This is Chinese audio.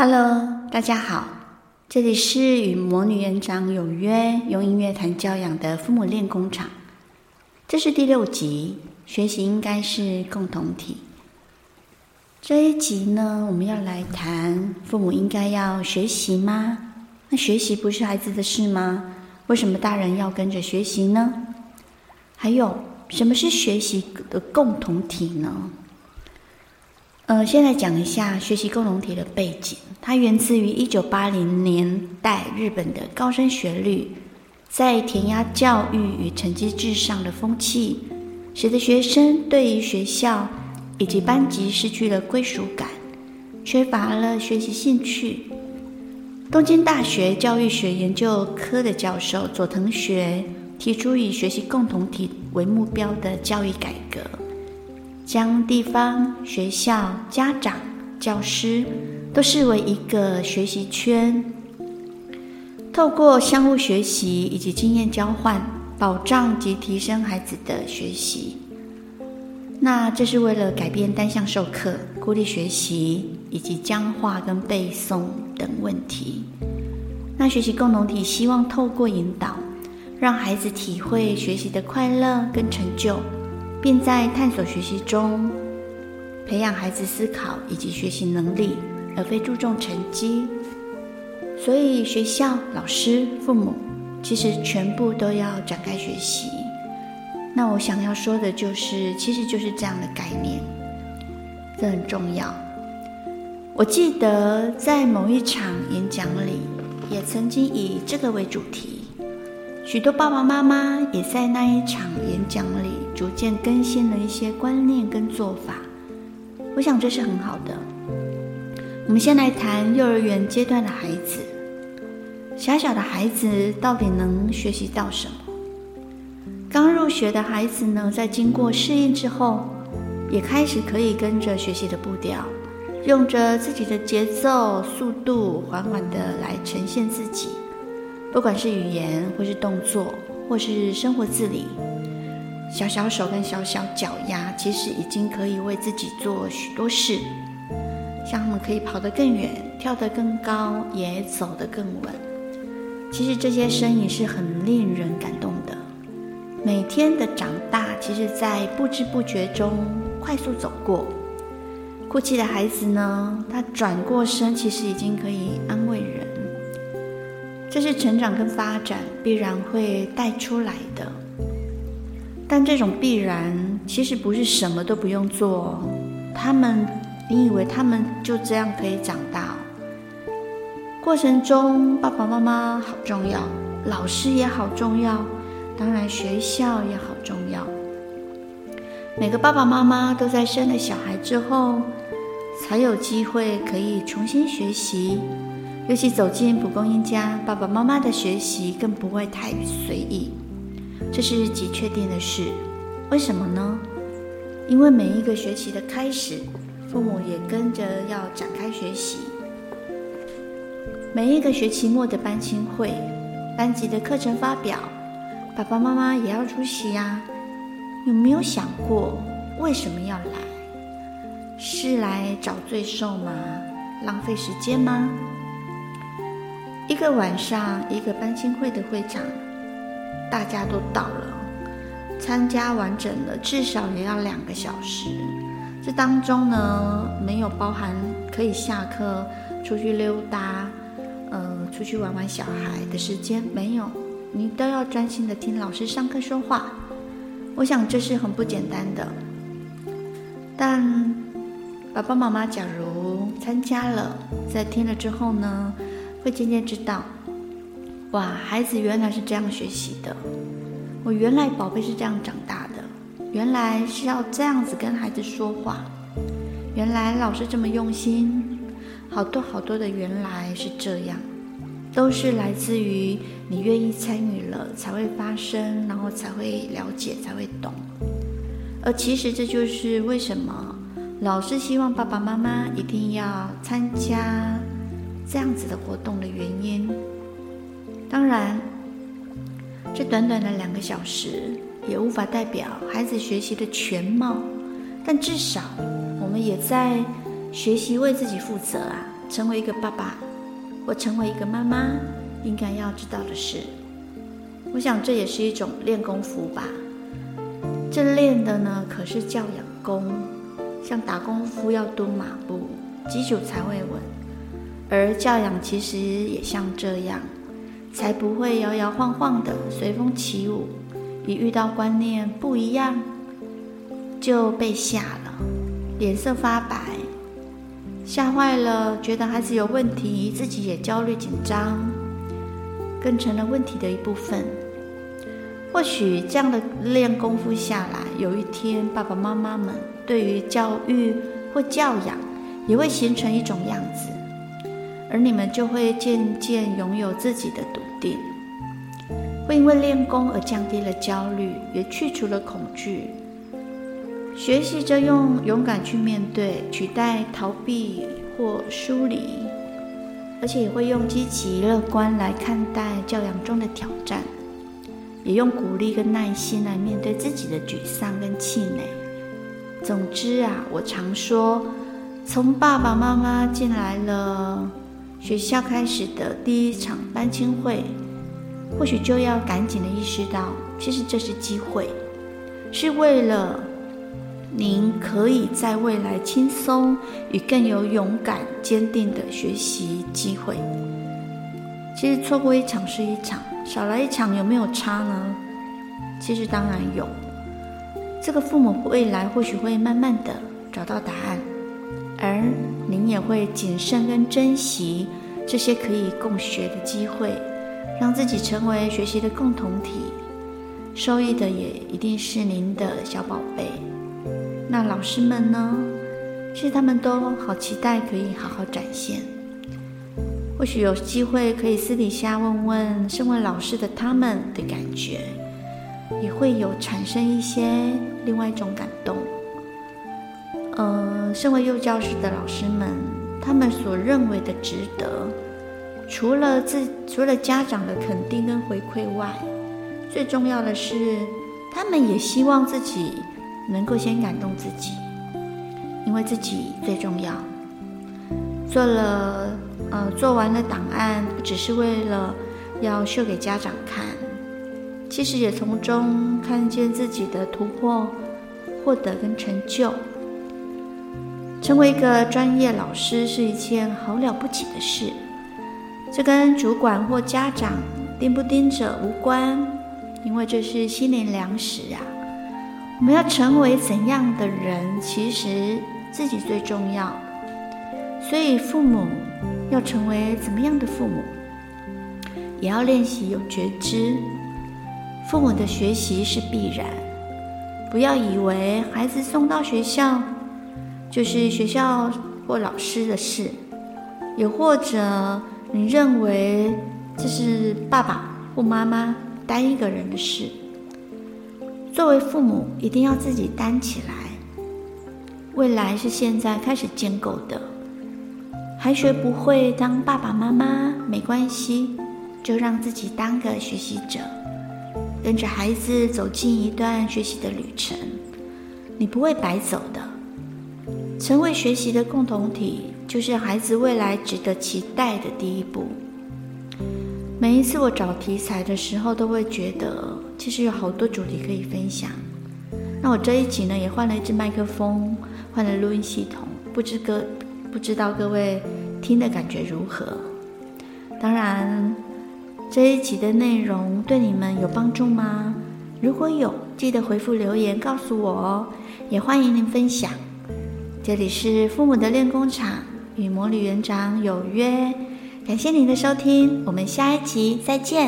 Hello，大家好，这里是与魔女园长有约，用音乐谈教养的父母练功场。这是第六集，学习应该是共同体。这一集呢，我们要来谈父母应该要学习吗？那学习不是孩子的事吗？为什么大人要跟着学习呢？还有，什么是学习的共同体呢？呃，先来讲一下学习共同体的背景。它源自于一九八零年代日本的高升学率，在填鸭教育与成绩至上的风气，使得学生对于学校以及班级失去了归属感，缺乏了学习兴趣。东京大学教育学研究科的教授佐藤学提出以学习共同体为目标的教育改革。将地方、学校、家长、教师都视为一个学习圈，透过相互学习以及经验交换，保障及提升孩子的学习。那这是为了改变单向授课、孤立学习以及僵化跟背诵等问题。那学习共同体希望透过引导，让孩子体会学习的快乐跟成就。并在探索学习中培养孩子思考以及学习能力，而非注重成绩。所以，学校、老师、父母其实全部都要展开学习。那我想要说的就是，其实就是这样的概念，这很重要。我记得在某一场演讲里，也曾经以这个为主题。许多爸爸妈妈也在那一场演讲里逐渐更新了一些观念跟做法，我想这是很好的。我们先来谈幼儿园阶段的孩子，小小的孩子到底能学习到什么？刚入学的孩子呢，在经过适应之后，也开始可以跟着学习的步调，用着自己的节奏、速度，缓缓地来呈现自己。不管是语言，或是动作，或是生活自理，小小手跟小小脚丫，其实已经可以为自己做许多事。像他们可以跑得更远，跳得更高，也走得更稳。其实这些身影是很令人感动的。每天的长大，其实在不知不觉中快速走过。哭泣的孩子呢，他转过身，其实已经可以安慰人。这是成长跟发展必然会带出来的，但这种必然其实不是什么都不用做。他们，你以为他们就这样可以长大？过程中，爸爸妈妈好重要，老师也好重要，当然学校也好重要。每个爸爸妈妈都在生了小孩之后，才有机会可以重新学习。尤其走进蒲公英家，爸爸妈妈的学习更不会太随意，这是极确定的事。为什么呢？因为每一个学期的开始，父母也跟着要展开学习。每一个学期末的班亲会、班级的课程发表，爸爸妈妈也要出席呀。有没有想过为什么要来？是来找罪受吗？浪费时间吗？一个晚上，一个班亲会的会场，大家都到了，参加完整了，至少也要两个小时。这当中呢，没有包含可以下课出去溜达，呃，出去玩玩小孩的时间，没有，你都要专心的听老师上课说话。我想这是很不简单的。但爸爸妈妈假如参加了，在听了之后呢，会渐渐知道，哇，孩子原来是这样学习的。我原来宝贝是这样长大的，原来是要这样子跟孩子说话，原来老师这么用心，好多好多的原来是这样，都是来自于你愿意参与了才会发生，然后才会了解，才会懂。而其实这就是为什么老师希望爸爸妈妈一定要参加。这样子的活动的原因，当然，这短短的两个小时也无法代表孩子学习的全貌，但至少我们也在学习为自己负责啊，成为一个爸爸或成为一个妈妈应该要知道的事。我想这也是一种练功夫吧。这练的呢，可是教养功，像打功夫要蹲马步，基础才会稳。而教养其实也像这样，才不会摇摇晃晃的随风起舞。一遇到观念不一样，就被吓了，脸色发白，吓坏了，觉得孩子有问题，自己也焦虑紧张，更成了问题的一部分。或许这样的练功夫下来，有一天爸爸妈妈们对于教育或教养也会形成一种样子，而你们就会渐渐拥有自己的笃定，会因为练功而降低了焦虑，也去除了恐惧，学习着用勇敢去面对，取代逃避或疏离，而且也会用积极乐观来看待教养中的挑战。也用鼓励跟耐心来面对自己的沮丧跟气馁。总之啊，我常说，从爸爸妈妈进来了学校开始的第一场班亲会，或许就要赶紧的意识到，其实这是机会，是为了您可以在未来轻松与更有勇敢、坚定的学习机会。其实错过一场是一场。少来一场有没有差呢？其实当然有。这个父母未来或许会慢慢的找到答案，而您也会谨慎跟珍惜这些可以共学的机会，让自己成为学习的共同体。受益的也一定是您的小宝贝。那老师们呢？其实他们都好期待可以好好展现。或许有机会可以私底下问问身为老师的他们的感觉，也会有产生一些另外一种感动。呃，身为幼教师的老师们，他们所认为的值得，除了自除了家长的肯定跟回馈外，最重要的是，他们也希望自己能够先感动自己，因为自己最重要。做了。呃，做完了档案，不只是为了要秀给家长看，其实也从中看见自己的突破、获得跟成就。成为一个专业老师是一件好了不起的事，这跟主管或家长盯不盯着无关，因为这是心灵粮食啊。我们要成为怎样的人，其实自己最重要。所以父母。要成为怎么样的父母，也要练习有觉知。父母的学习是必然，不要以为孩子送到学校就是学校或老师的事，也或者你认为这是爸爸或妈妈单一个人的事。作为父母，一定要自己担起来。未来是现在开始建构的。还学不会当爸爸妈妈没关系，就让自己当个学习者，跟着孩子走进一段学习的旅程。你不会白走的，成为学习的共同体，就是孩子未来值得期待的第一步。每一次我找题材的时候，都会觉得其实有好多主题可以分享。那我这一集呢，也换了一支麦克风，换了录音系统，不知各。不知道各位听的感觉如何？当然，这一集的内容对你们有帮助吗？如果有，记得回复留言告诉我哦。也欢迎您分享。这里是父母的练功场，与魔女园长有约。感谢您的收听，我们下一集再见。